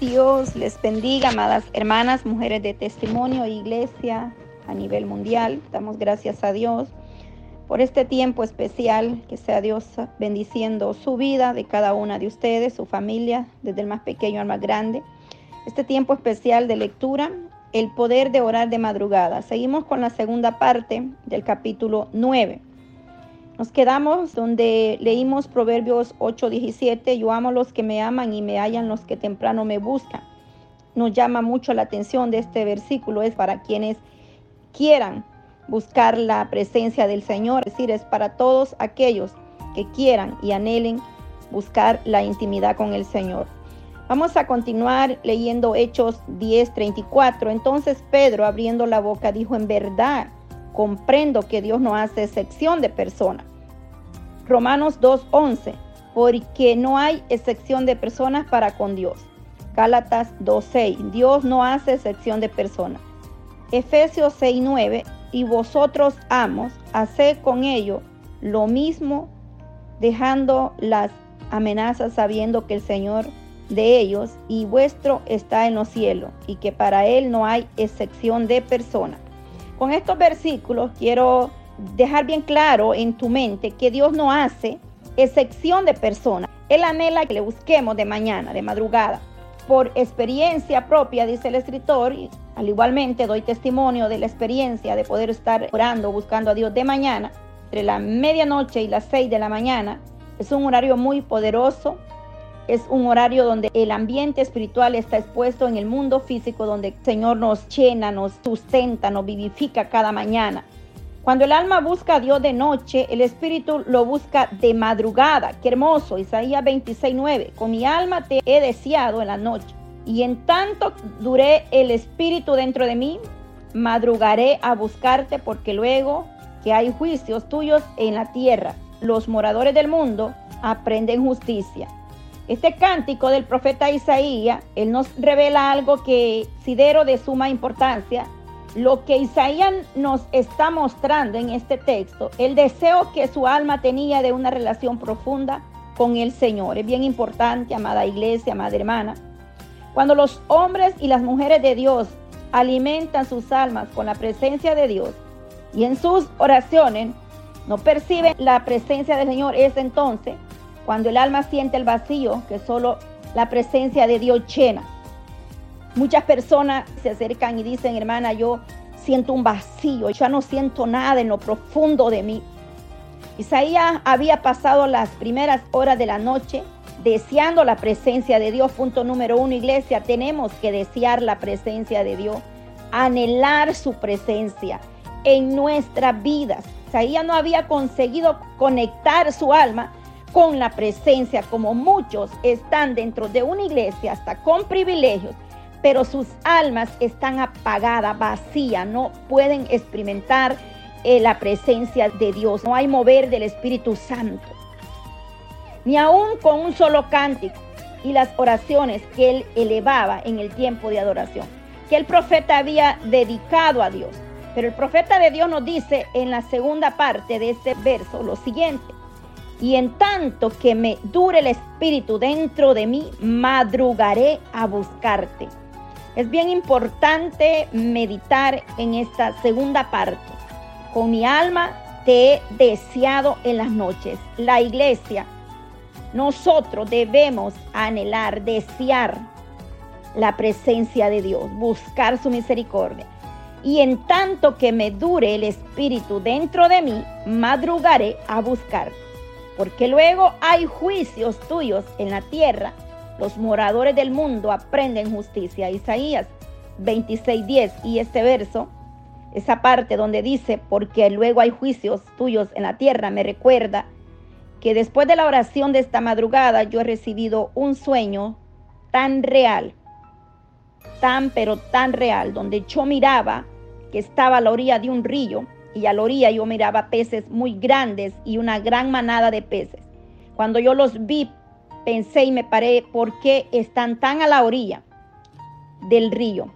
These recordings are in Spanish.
Dios les bendiga, amadas hermanas, mujeres de testimonio, iglesia a nivel mundial. Damos gracias a Dios por este tiempo especial, que sea Dios bendiciendo su vida de cada una de ustedes, su familia, desde el más pequeño al más grande. Este tiempo especial de lectura, el poder de orar de madrugada. Seguimos con la segunda parte del capítulo 9. Nos quedamos donde leímos Proverbios 8:17, yo amo los que me aman y me hallan los que temprano me buscan. Nos llama mucho la atención de este versículo, es para quienes quieran buscar la presencia del Señor, es decir, es para todos aquellos que quieran y anhelen buscar la intimidad con el Señor. Vamos a continuar leyendo Hechos 10:34. Entonces Pedro, abriendo la boca, dijo, en verdad, comprendo que Dios no hace excepción de personas Romanos 2.11, porque no hay excepción de personas para con Dios. Gálatas 2.6, Dios no hace excepción de personas. Efesios 6.9, y vosotros amos, haced con ello lo mismo, dejando las amenazas sabiendo que el Señor de ellos y vuestro está en los cielos y que para Él no hay excepción de personas. Con estos versículos quiero dejar bien claro en tu mente que Dios no hace excepción de personas. Él anhela que le busquemos de mañana, de madrugada. Por experiencia propia, dice el escritor, y al igualmente doy testimonio de la experiencia de poder estar orando, buscando a Dios de mañana, entre la medianoche y las seis de la mañana. Es un horario muy poderoso, es un horario donde el ambiente espiritual está expuesto en el mundo físico, donde el Señor nos llena, nos sustenta, nos vivifica cada mañana. Cuando el alma busca a Dios de noche, el espíritu lo busca de madrugada. Qué hermoso, Isaías 26:9. Con mi alma te he deseado en la noche. Y en tanto duré el espíritu dentro de mí, madrugaré a buscarte porque luego que hay juicios tuyos en la tierra, los moradores del mundo aprenden justicia. Este cántico del profeta Isaías, él nos revela algo que sidero de suma importancia lo que Isaías nos está mostrando en este texto, el deseo que su alma tenía de una relación profunda con el Señor. Es bien importante, amada iglesia, amada hermana. Cuando los hombres y las mujeres de Dios alimentan sus almas con la presencia de Dios y en sus oraciones no perciben la presencia del Señor, es entonces cuando el alma siente el vacío que solo la presencia de Dios llena. Muchas personas se acercan y dicen, hermana, yo siento un vacío, yo no siento nada en lo profundo de mí. Isaías había pasado las primeras horas de la noche deseando la presencia de Dios. Punto número uno, iglesia, tenemos que desear la presencia de Dios, anhelar su presencia en nuestras vidas. Isaías no había conseguido conectar su alma con la presencia como muchos están dentro de una iglesia hasta con privilegios pero sus almas están apagadas, vacías, no pueden experimentar eh, la presencia de Dios, no hay mover del Espíritu Santo. Ni aún con un solo cántico y las oraciones que él elevaba en el tiempo de adoración, que el profeta había dedicado a Dios. Pero el profeta de Dios nos dice en la segunda parte de este verso lo siguiente. Y en tanto que me dure el espíritu dentro de mí, madrugaré a buscarte. Es bien importante meditar en esta segunda parte. Con mi alma te he deseado en las noches. La iglesia, nosotros debemos anhelar, desear la presencia de Dios, buscar su misericordia. Y en tanto que me dure el Espíritu dentro de mí, madrugaré a buscar. Porque luego hay juicios tuyos en la tierra los moradores del mundo aprenden justicia. Isaías 26:10 y este verso, esa parte donde dice, porque luego hay juicios tuyos en la tierra, me recuerda que después de la oración de esta madrugada yo he recibido un sueño tan real, tan pero tan real, donde yo miraba que estaba a la orilla de un río y a la orilla yo miraba peces muy grandes y una gran manada de peces. Cuando yo los vi pensé y me paré por qué están tan a la orilla del río.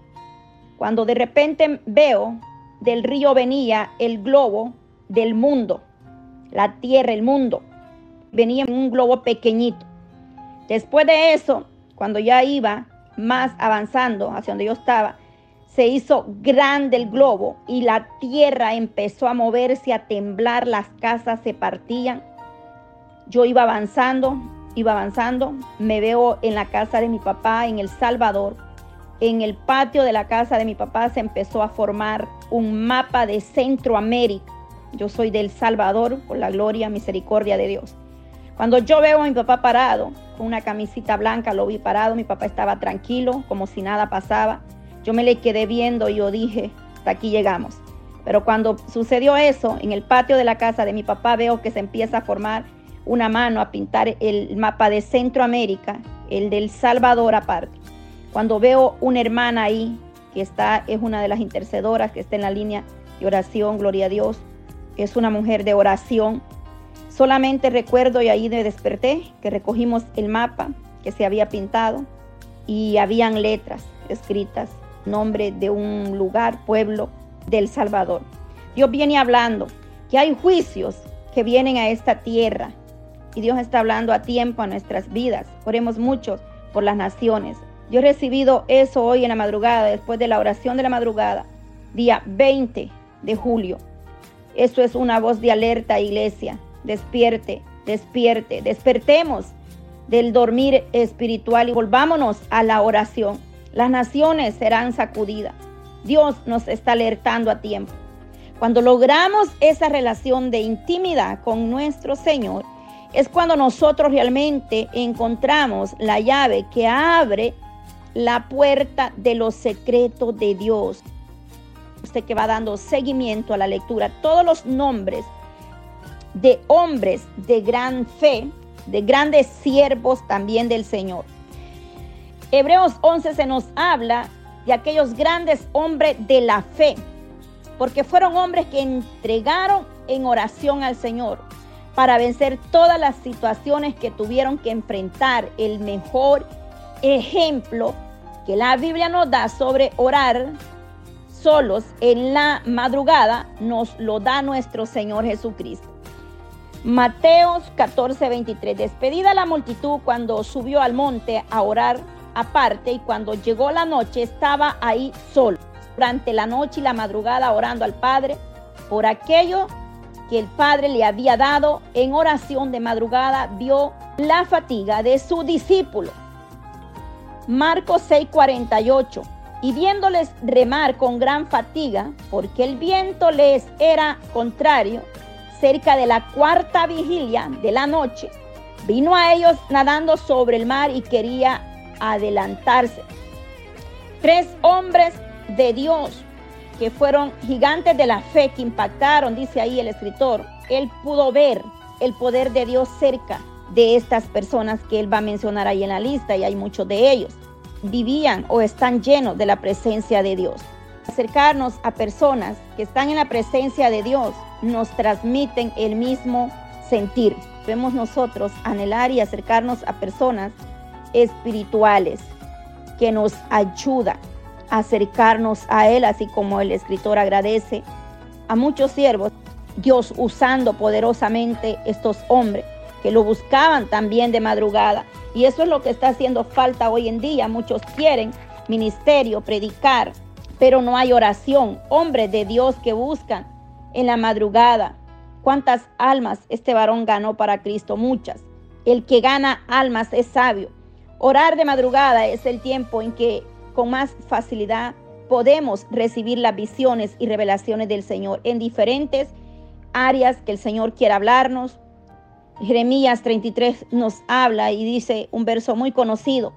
Cuando de repente veo del río venía el globo del mundo, la tierra, el mundo. Venía en un globo pequeñito. Después de eso, cuando ya iba más avanzando hacia donde yo estaba, se hizo grande el globo y la tierra empezó a moverse, a temblar, las casas se partían. Yo iba avanzando, iba avanzando, me veo en la casa de mi papá en El Salvador. En el patio de la casa de mi papá se empezó a formar un mapa de Centroamérica. Yo soy del Salvador, por la gloria, misericordia de Dios. Cuando yo veo a mi papá parado, con una camisita blanca, lo vi parado, mi papá estaba tranquilo, como si nada pasaba. Yo me le quedé viendo y yo dije, hasta aquí llegamos. Pero cuando sucedió eso, en el patio de la casa de mi papá veo que se empieza a formar una mano a pintar el mapa de Centroamérica, el del Salvador aparte. Cuando veo una hermana ahí, que está, es una de las intercedoras que está en la línea de oración, gloria a Dios, es una mujer de oración. Solamente recuerdo y ahí me desperté que recogimos el mapa que se había pintado y habían letras escritas, nombre de un lugar, pueblo del Salvador. Dios viene hablando que hay juicios que vienen a esta tierra y Dios está hablando a tiempo a nuestras vidas. Oremos mucho por las naciones. Yo he recibido eso hoy en la madrugada, después de la oración de la madrugada, día 20 de julio. Eso es una voz de alerta, iglesia. Despierte, despierte, despertemos del dormir espiritual y volvámonos a la oración. Las naciones serán sacudidas. Dios nos está alertando a tiempo. Cuando logramos esa relación de intimidad con nuestro Señor, es cuando nosotros realmente encontramos la llave que abre la puerta de los secretos de Dios. Usted que va dando seguimiento a la lectura, todos los nombres de hombres de gran fe, de grandes siervos también del Señor. Hebreos 11 se nos habla de aquellos grandes hombres de la fe, porque fueron hombres que entregaron en oración al Señor para vencer todas las situaciones que tuvieron que enfrentar. El mejor ejemplo que la Biblia nos da sobre orar solos en la madrugada nos lo da nuestro Señor Jesucristo. Mateos 14, 23. Despedida la multitud cuando subió al monte a orar aparte y cuando llegó la noche estaba ahí solo. Durante la noche y la madrugada orando al Padre por aquello que el Padre le había dado en oración de madrugada, vio la fatiga de su discípulo. Marcos 6:48. Y viéndoles remar con gran fatiga, porque el viento les era contrario, cerca de la cuarta vigilia de la noche, vino a ellos nadando sobre el mar y quería adelantarse. Tres hombres de Dios que fueron gigantes de la fe que impactaron, dice ahí el escritor. Él pudo ver el poder de Dios cerca de estas personas que él va a mencionar ahí en la lista y hay muchos de ellos. Vivían o están llenos de la presencia de Dios. Acercarnos a personas que están en la presencia de Dios nos transmiten el mismo sentir. Debemos nosotros anhelar y acercarnos a personas espirituales que nos ayudan acercarnos a Él, así como el escritor agradece a muchos siervos, Dios usando poderosamente estos hombres que lo buscaban también de madrugada. Y eso es lo que está haciendo falta hoy en día. Muchos quieren ministerio, predicar, pero no hay oración. Hombres de Dios que buscan en la madrugada. ¿Cuántas almas este varón ganó para Cristo? Muchas. El que gana almas es sabio. Orar de madrugada es el tiempo en que con más facilidad podemos recibir las visiones y revelaciones del Señor en diferentes áreas que el Señor quiera hablarnos. Jeremías 33 nos habla y dice un verso muy conocido.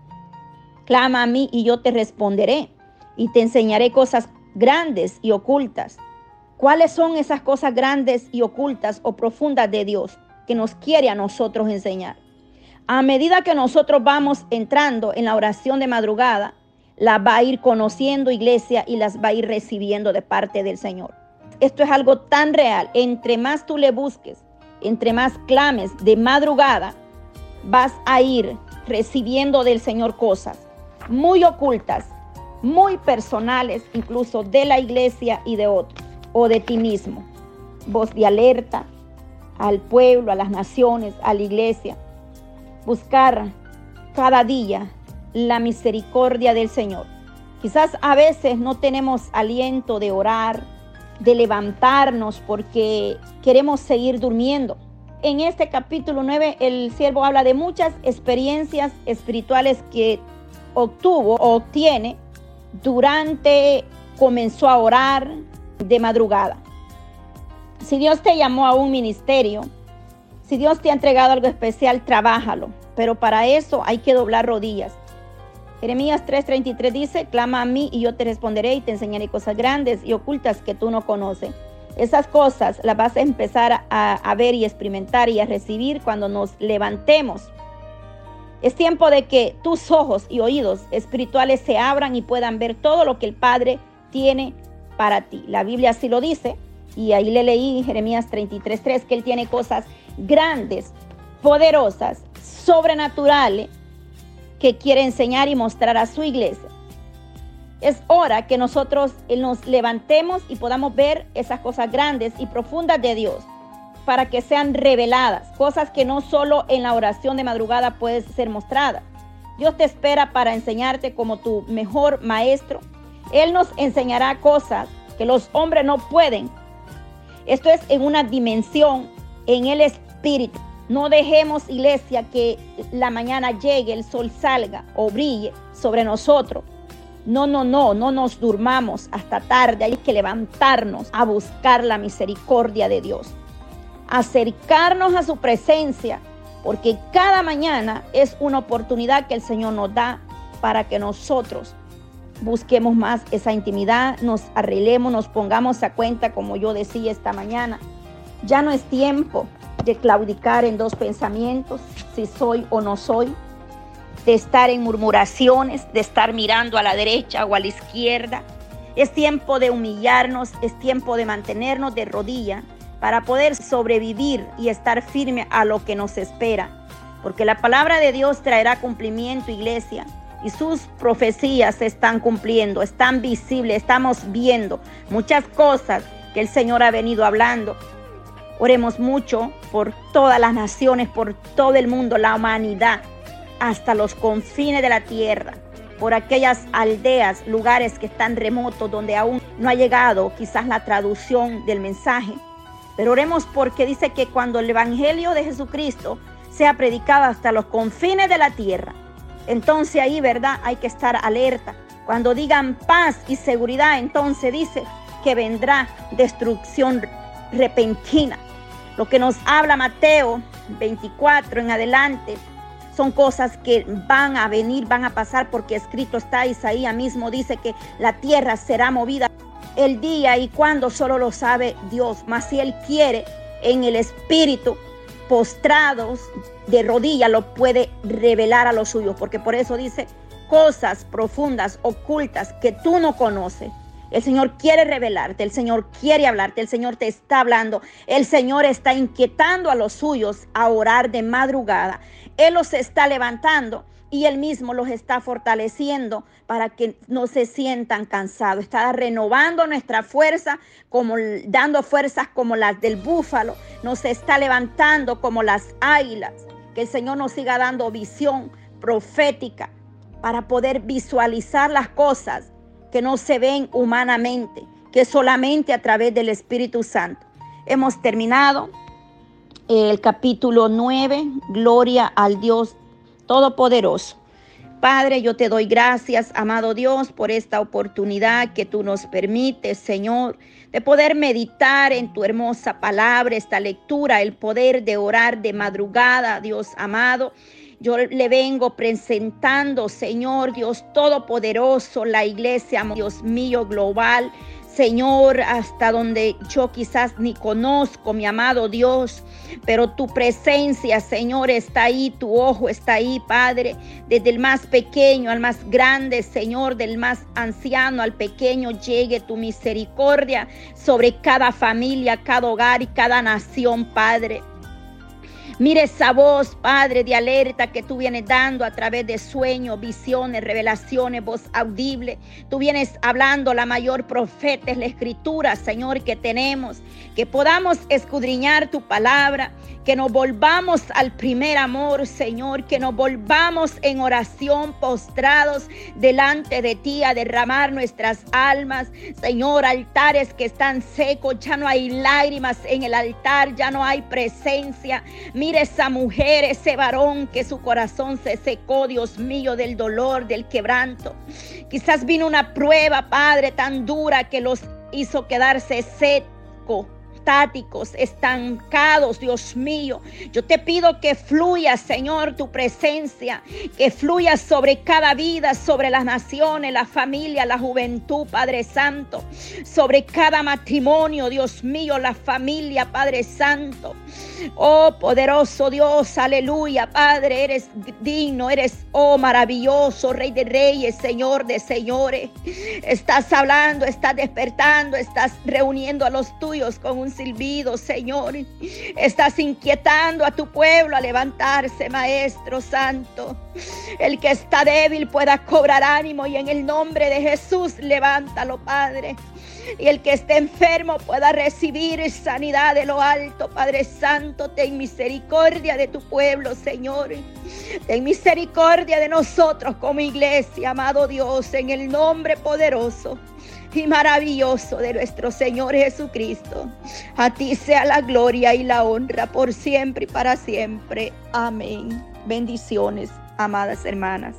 Clama a mí y yo te responderé y te enseñaré cosas grandes y ocultas. ¿Cuáles son esas cosas grandes y ocultas o profundas de Dios que nos quiere a nosotros enseñar? A medida que nosotros vamos entrando en la oración de madrugada, la va a ir conociendo iglesia y las va a ir recibiendo de parte del Señor. Esto es algo tan real. Entre más tú le busques, entre más clames de madrugada, vas a ir recibiendo del Señor cosas muy ocultas, muy personales, incluso de la iglesia y de otros, o de ti mismo. Voz de alerta al pueblo, a las naciones, a la iglesia. Buscar cada día la misericordia del Señor. Quizás a veces no tenemos aliento de orar, de levantarnos porque queremos seguir durmiendo. En este capítulo 9 el siervo habla de muchas experiencias espirituales que obtuvo o obtiene durante comenzó a orar de madrugada. Si Dios te llamó a un ministerio, si Dios te ha entregado algo especial, trabájalo. Pero para eso hay que doblar rodillas. Jeremías 3:33 dice, clama a mí y yo te responderé y te enseñaré cosas grandes y ocultas que tú no conoces. Esas cosas las vas a empezar a, ver y experimentar y a recibir cuando nos levantemos. Es tiempo de que tus ojos y oídos espirituales se abran y puedan ver todo lo que el Padre tiene para ti. La Biblia así lo dice y ahí le leí en Jeremías 33:3 que Él tiene cosas grandes, poderosas, sobrenaturales que quiere enseñar y mostrar a su iglesia. Es hora que nosotros nos levantemos y podamos ver esas cosas grandes y profundas de Dios para que sean reveladas, cosas que no solo en la oración de madrugada pueden ser mostradas. Dios te espera para enseñarte como tu mejor maestro. Él nos enseñará cosas que los hombres no pueden. Esto es en una dimensión, en el espíritu. No dejemos, iglesia, que la mañana llegue, el sol salga o brille sobre nosotros. No, no, no, no nos durmamos hasta tarde. Hay que levantarnos a buscar la misericordia de Dios. Acercarnos a su presencia, porque cada mañana es una oportunidad que el Señor nos da para que nosotros busquemos más esa intimidad, nos arreglemos, nos pongamos a cuenta, como yo decía esta mañana. Ya no es tiempo de claudicar en dos pensamientos, si soy o no soy, de estar en murmuraciones, de estar mirando a la derecha o a la izquierda. Es tiempo de humillarnos, es tiempo de mantenernos de rodilla para poder sobrevivir y estar firme a lo que nos espera. Porque la palabra de Dios traerá cumplimiento, iglesia, y sus profecías se están cumpliendo, están visibles, estamos viendo muchas cosas que el Señor ha venido hablando Oremos mucho por todas las naciones, por todo el mundo, la humanidad, hasta los confines de la tierra, por aquellas aldeas, lugares que están remotos, donde aún no ha llegado quizás la traducción del mensaje. Pero oremos porque dice que cuando el Evangelio de Jesucristo sea predicado hasta los confines de la tierra, entonces ahí, ¿verdad? Hay que estar alerta. Cuando digan paz y seguridad, entonces dice que vendrá destrucción repentina. Lo que nos habla Mateo 24 en adelante son cosas que van a venir, van a pasar porque escrito está, Isaías mismo dice que la tierra será movida el día y cuando solo lo sabe Dios, mas si Él quiere en el espíritu postrados de rodillas lo puede revelar a los suyos, porque por eso dice cosas profundas, ocultas que tú no conoces. El Señor quiere revelarte, el Señor quiere hablarte, el Señor te está hablando, el Señor está inquietando a los suyos a orar de madrugada. Él los está levantando y Él mismo los está fortaleciendo para que no se sientan cansados. Está renovando nuestra fuerza, como dando fuerzas como las del búfalo. Nos está levantando como las águilas. Que el Señor nos siga dando visión profética para poder visualizar las cosas que no se ven humanamente, que solamente a través del Espíritu Santo. Hemos terminado el capítulo 9, Gloria al Dios Todopoderoso. Padre, yo te doy gracias, amado Dios, por esta oportunidad que tú nos permites, Señor, de poder meditar en tu hermosa palabra, esta lectura, el poder de orar de madrugada, Dios amado. Yo le vengo presentando, Señor Dios Todopoderoso, la iglesia, Dios mío, global. Señor, hasta donde yo quizás ni conozco, mi amado Dios, pero tu presencia, Señor, está ahí, tu ojo está ahí, Padre, desde el más pequeño al más grande, Señor, del más anciano al pequeño, llegue tu misericordia sobre cada familia, cada hogar y cada nación, Padre. Mire esa voz, Padre, de alerta que tú vienes dando a través de sueños, visiones, revelaciones, voz audible. Tú vienes hablando, la mayor profeta es la escritura, Señor, que tenemos. Que podamos escudriñar tu palabra, que nos volvamos al primer amor, Señor, que nos volvamos en oración postrados delante de ti a derramar nuestras almas. Señor, altares que están secos, ya no hay lágrimas en el altar, ya no hay presencia. Esa mujer, ese varón que su corazón se secó, Dios mío, del dolor, del quebranto. Quizás vino una prueba, Padre, tan dura que los hizo quedarse seco estáticos, estancados, Dios mío. Yo te pido que fluya, Señor, tu presencia, que fluya sobre cada vida, sobre las naciones, la familia, la juventud, Padre Santo, sobre cada matrimonio, Dios mío, la familia, Padre Santo. Oh, poderoso Dios, aleluya, Padre, eres digno, eres, oh, maravilloso, Rey de Reyes, Señor de Señores. Estás hablando, estás despertando, estás reuniendo a los tuyos con un silbido, Señor. Estás inquietando a tu pueblo a levantarse, Maestro Santo. El que está débil pueda cobrar ánimo y en el nombre de Jesús levántalo, Padre. Y el que esté enfermo pueda recibir sanidad de lo alto, Padre Santo. Ten misericordia de tu pueblo, Señor. Ten misericordia de nosotros como iglesia, amado Dios, en el nombre poderoso y maravilloso de nuestro Señor Jesucristo. A ti sea la gloria y la honra por siempre y para siempre. Amén. Bendiciones, amadas hermanas.